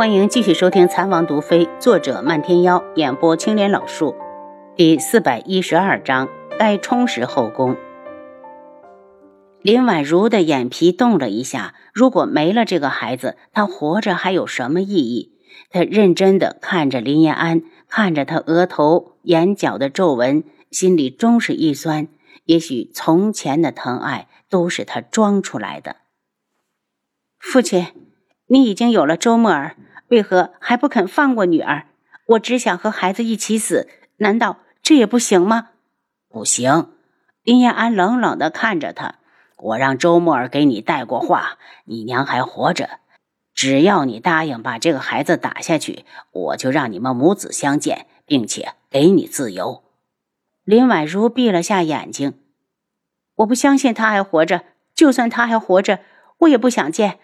欢迎继续收听《残王毒妃》，作者漫天妖，演播青莲老树，第四百一十二章：该充实后宫。林婉如的眼皮动了一下，如果没了这个孩子，她活着还有什么意义？她认真的看着林延安，看着他额头、眼角的皱纹，心里终是一酸。也许从前的疼爱都是他装出来的。父亲，你已经有了周沫儿。为何还不肯放过女儿？我只想和孩子一起死，难道这也不行吗？不行！林延安冷冷的看着他。我让周沫儿给你带过话，你娘还活着，只要你答应把这个孩子打下去，我就让你们母子相见，并且给你自由。林婉如闭了下眼睛。我不相信他还活着，就算他还活着，我也不想见。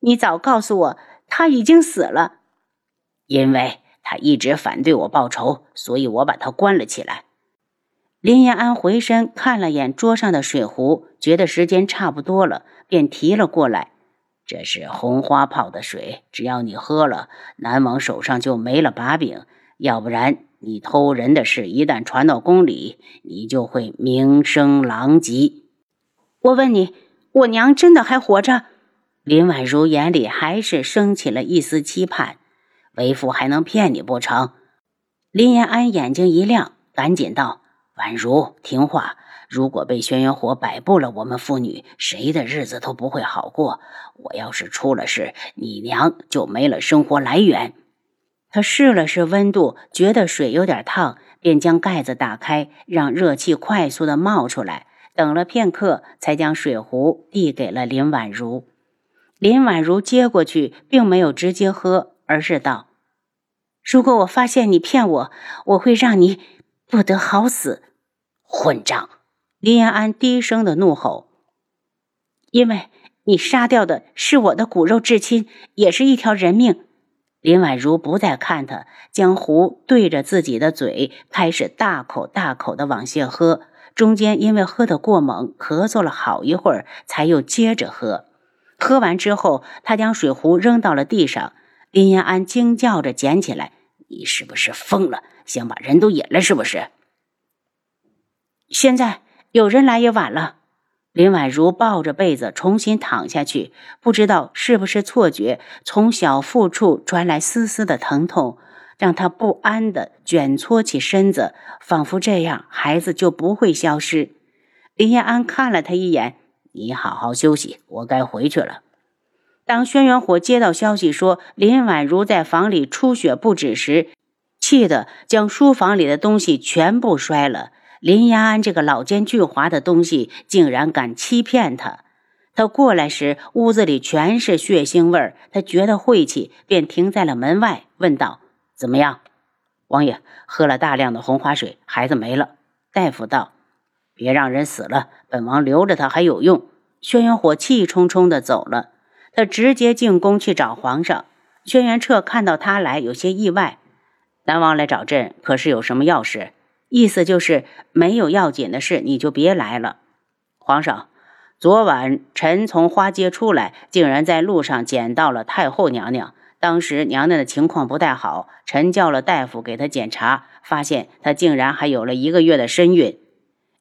你早告诉我。他已经死了，因为他一直反对我报仇，所以我把他关了起来。林延安回身看了眼桌上的水壶，觉得时间差不多了，便提了过来。这是红花泡的水，只要你喝了，南王手上就没了把柄。要不然，你偷人的事一旦传到宫里，你就会名声狼藉。我问你，我娘真的还活着？林婉如眼里还是升起了一丝期盼，为父还能骗你不成？林延安眼睛一亮，赶紧道：“婉如，听话！如果被轩辕火摆布了，我们父女谁的日子都不会好过。我要是出了事，你娘就没了生活来源。”他试了试温度，觉得水有点烫，便将盖子打开，让热气快速的冒出来。等了片刻，才将水壶递给了林婉如。林婉如接过去，并没有直接喝，而是道：“如果我发现你骗我，我会让你不得好死，混账！”林延安低声的怒吼：“因为你杀掉的是我的骨肉至亲，也是一条人命。”林婉如不再看他，将壶对着自己的嘴，开始大口大口的往下喝。中间因为喝得过猛，咳嗽了好一会儿，才又接着喝。喝完之后，他将水壶扔到了地上。林延安惊叫着捡起来：“你是不是疯了？想把人都引了是不是？”现在有人来也晚了。林婉如抱着被子重新躺下去，不知道是不是错觉，从小腹处传来丝丝的疼痛，让她不安的卷搓起身子，仿佛这样孩子就不会消失。林延安看了他一眼。你好好休息，我该回去了。当轩辕火接到消息说林婉如在房里出血不止时，气得将书房里的东西全部摔了。林延安这个老奸巨猾的东西，竟然敢欺骗他！他过来时，屋子里全是血腥味儿，他觉得晦气，便停在了门外，问道：“怎么样？”王爷喝了大量的红花水，孩子没了。大夫道。别让人死了，本王留着他还有用。轩辕火气冲冲的走了，他直接进宫去找皇上。轩辕彻看到他来，有些意外。南王来找朕，可是有什么要事？意思就是没有要紧的事，你就别来了。皇上，昨晚臣从花街出来，竟然在路上捡到了太后娘娘。当时娘娘的情况不太好，臣叫了大夫给她检查，发现她竟然还有了一个月的身孕。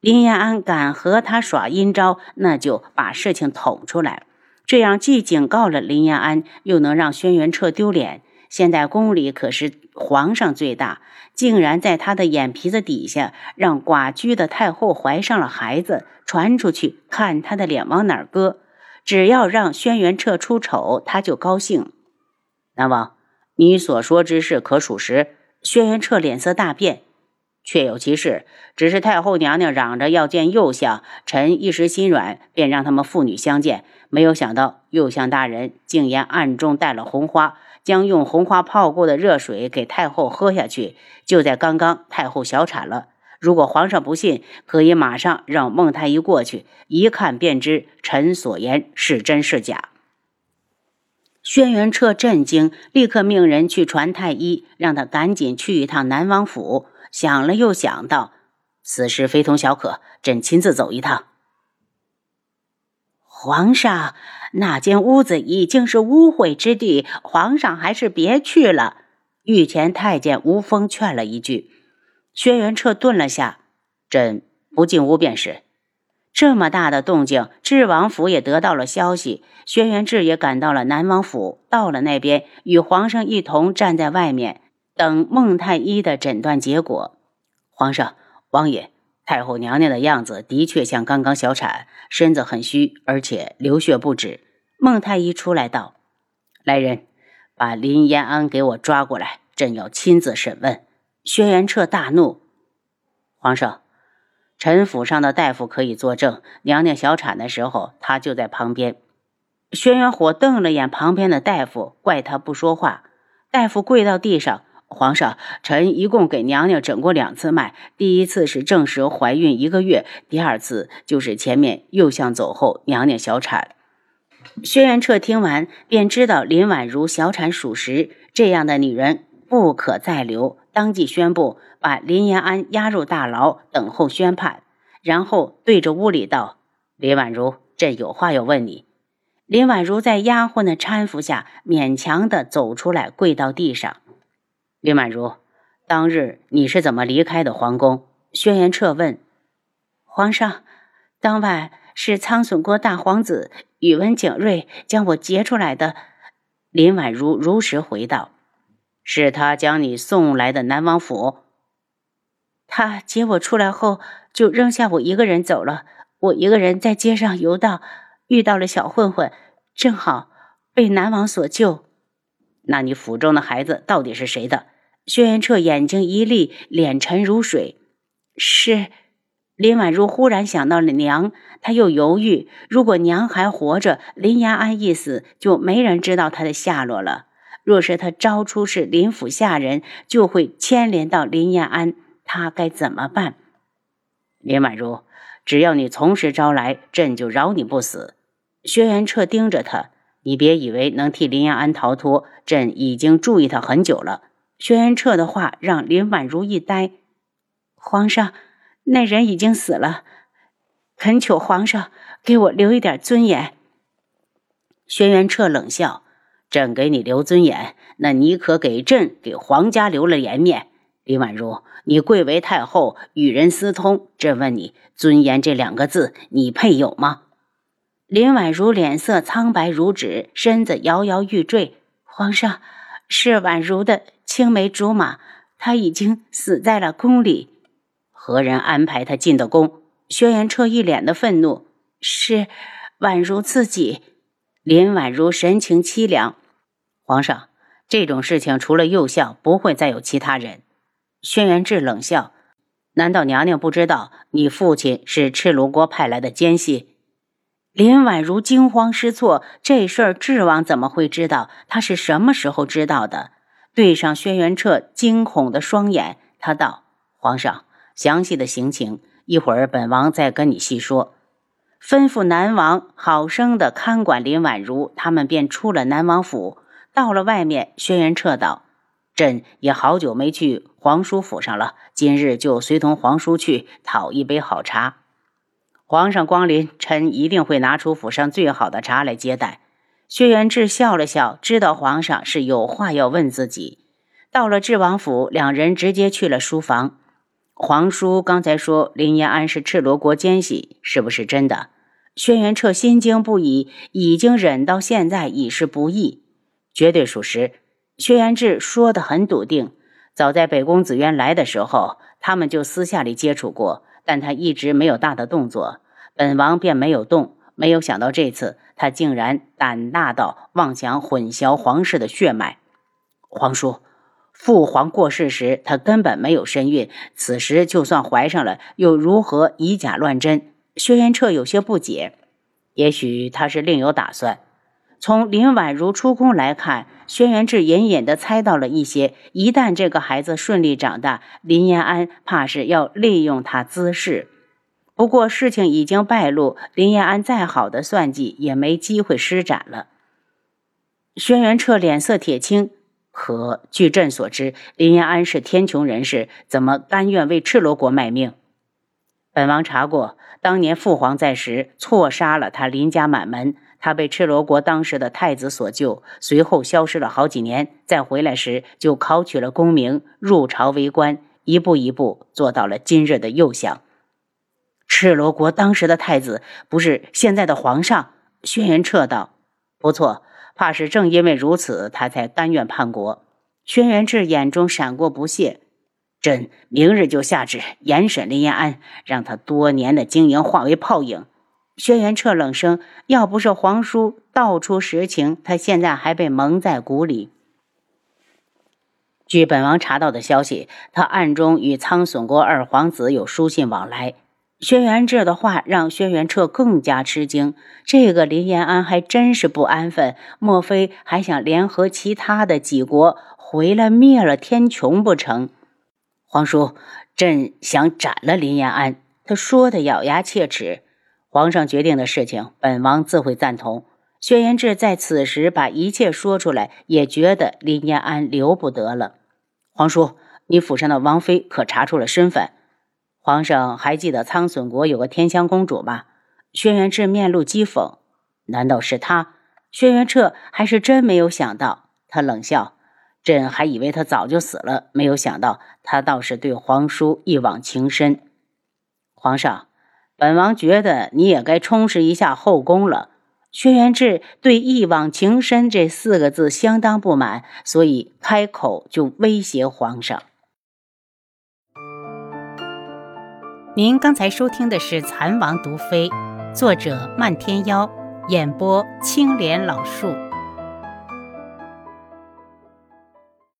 林延安敢和他耍阴招，那就把事情捅出来。这样既警告了林延安，又能让轩辕彻丢脸。现在宫里可是皇上最大，竟然在他的眼皮子底下让寡居的太后怀上了孩子，传出去看他的脸往哪儿搁。只要让轩辕彻出丑，他就高兴。南王，你所说之事可属实？轩辕彻脸色大变。确有其事，只是太后娘娘嚷着要见右相，臣一时心软，便让他们父女相见。没有想到右相大人竟然暗中带了红花，将用红花泡过的热水给太后喝下去。就在刚刚，太后小产了。如果皇上不信，可以马上让孟太医过去，一看便知臣所言是真是假。轩辕彻震惊，立刻命人去传太医，让他赶紧去一趟南王府。想了又想到，此事非同小可，朕亲自走一趟。皇上，那间屋子已经是污秽之地，皇上还是别去了。御前太监吴峰劝了一句。轩辕彻顿了下，朕不进屋便是。这么大的动静，智王府也得到了消息。轩辕志也赶到了南王府，到了那边，与皇上一同站在外面，等孟太医的诊断结果。皇上，王爷，太后娘娘的样子的确像刚刚小产，身子很虚，而且流血不止。孟太医出来道：“来人，把林延安给我抓过来，朕要亲自审问。”轩辕彻大怒：“皇上！”陈府上的大夫可以作证，娘娘小产的时候，他就在旁边。轩辕火瞪了眼旁边的大夫，怪他不说话。大夫跪到地上：“皇上，臣一共给娘娘诊过两次脉，第一次是证实怀孕一个月，第二次就是前面右相走后，娘娘小产。”轩辕彻听完便知道林婉如小产属实，这样的女人不可再留。当即宣布把林延安押入大牢，等候宣判。然后对着屋里道：“林婉如，朕有话要问你。”林婉如在丫鬟的搀扶下，勉强的走出来，跪到地上。林婉如，当日你是怎么离开的皇宫？轩辕彻问。皇上，当晚是苍隼国大皇子宇文景睿将我劫出来的。林婉如如实回道。是他将你送来的南王府。他接我出来后，就扔下我一个人走了。我一个人在街上游荡，遇到了小混混，正好被南王所救。那你府中的孩子到底是谁的？轩辕彻眼睛一立，脸沉如水。是林婉如忽然想到了娘，她又犹豫：如果娘还活着，林延安一死，就没人知道她的下落了。若是他招出是林府下人，就会牵连到林延安，他该怎么办？林婉如，只要你从实招来，朕就饶你不死。轩辕彻盯着他，你别以为能替林延安逃脱，朕已经注意他很久了。轩辕彻的话让林婉如一呆。皇上，那人已经死了，恳求皇上给我留一点尊严。轩辕彻冷笑。朕给你留尊严，那你可给朕给皇家留了颜面。林婉如，你贵为太后，与人私通，朕问你，尊严这两个字，你配有吗？林婉如脸色苍白如纸，身子摇摇欲坠。皇上，是婉如的青梅竹马，她已经死在了宫里。何人安排她进的宫？轩辕彻一脸的愤怒。是婉如自己。林婉如神情凄凉。皇上，这种事情除了右相，不会再有其他人。轩辕志冷笑：“难道娘娘不知道你父亲是赤炉国派来的奸细？”林婉如惊慌失措，这事儿智王怎么会知道？他是什么时候知道的？对上轩辕彻惊恐的双眼，他道：“皇上，详细的行情，一会儿本王再跟你细说。”吩咐南王好生的看管林婉如，他们便出了南王府。到了外面，轩辕彻道：“朕也好久没去皇叔府上了，今日就随同皇叔去讨一杯好茶。皇上光临，臣一定会拿出府上最好的茶来接待。”薛元志笑了笑，知道皇上是有话要问自己。到了智王府，两人直接去了书房。皇叔刚才说林延安是赤罗国奸细，是不是真的？轩辕彻心惊不已，已经忍到现在已是不易。绝对属实，薛元志说的很笃定。早在北宫子渊来的时候，他们就私下里接触过，但他一直没有大的动作，本王便没有动。没有想到这次，他竟然胆大到妄想混淆皇室的血脉。皇叔，父皇过世时，他根本没有身孕，此时就算怀上了，又如何以假乱真？薛元彻有些不解，也许他是另有打算。从林婉如出宫来看，轩辕志隐隐的猜到了一些。一旦这个孩子顺利长大，林延安怕是要利用他滋事。不过事情已经败露，林延安再好的算计也没机会施展了。轩辕彻脸色铁青，可据朕所知，林延安是天穹人士，怎么甘愿为赤罗国卖命？本王查过，当年父皇在时错杀了他林家满门，他被赤罗国当时的太子所救，随后消失了好几年，再回来时就考取了功名，入朝为官，一步一步做到了今日的右相。赤罗国当时的太子不是现在的皇上？轩辕彻道：“不错，怕是正因为如此，他才甘愿叛国。”轩辕志眼中闪过不屑。朕明日就下旨严审林延安，让他多年的经营化为泡影。轩辕彻冷声：“要不是皇叔道出实情，他现在还被蒙在鼓里。”据本王查到的消息，他暗中与苍隼国二皇子有书信往来。轩辕志的话让轩辕彻更加吃惊，这个林延安还真是不安分，莫非还想联合其他的几国回来灭了天穹不成？皇叔，朕想斩了林延安。他说的咬牙切齿。皇上决定的事情，本王自会赞同。轩辕志在此时把一切说出来，也觉得林延安留不得了。皇叔，你府上的王妃可查出了身份？皇上还记得苍隼国有个天香公主吗？轩辕志面露讥讽。难道是她？轩辕彻还是真没有想到。他冷笑。朕还以为他早就死了，没有想到他倒是对皇叔一往情深。皇上，本王觉得你也该充实一下后宫了。轩辕志对“一往情深”这四个字相当不满，所以开口就威胁皇上。您刚才收听的是《蚕王毒妃》，作者漫天妖，演播青莲老树。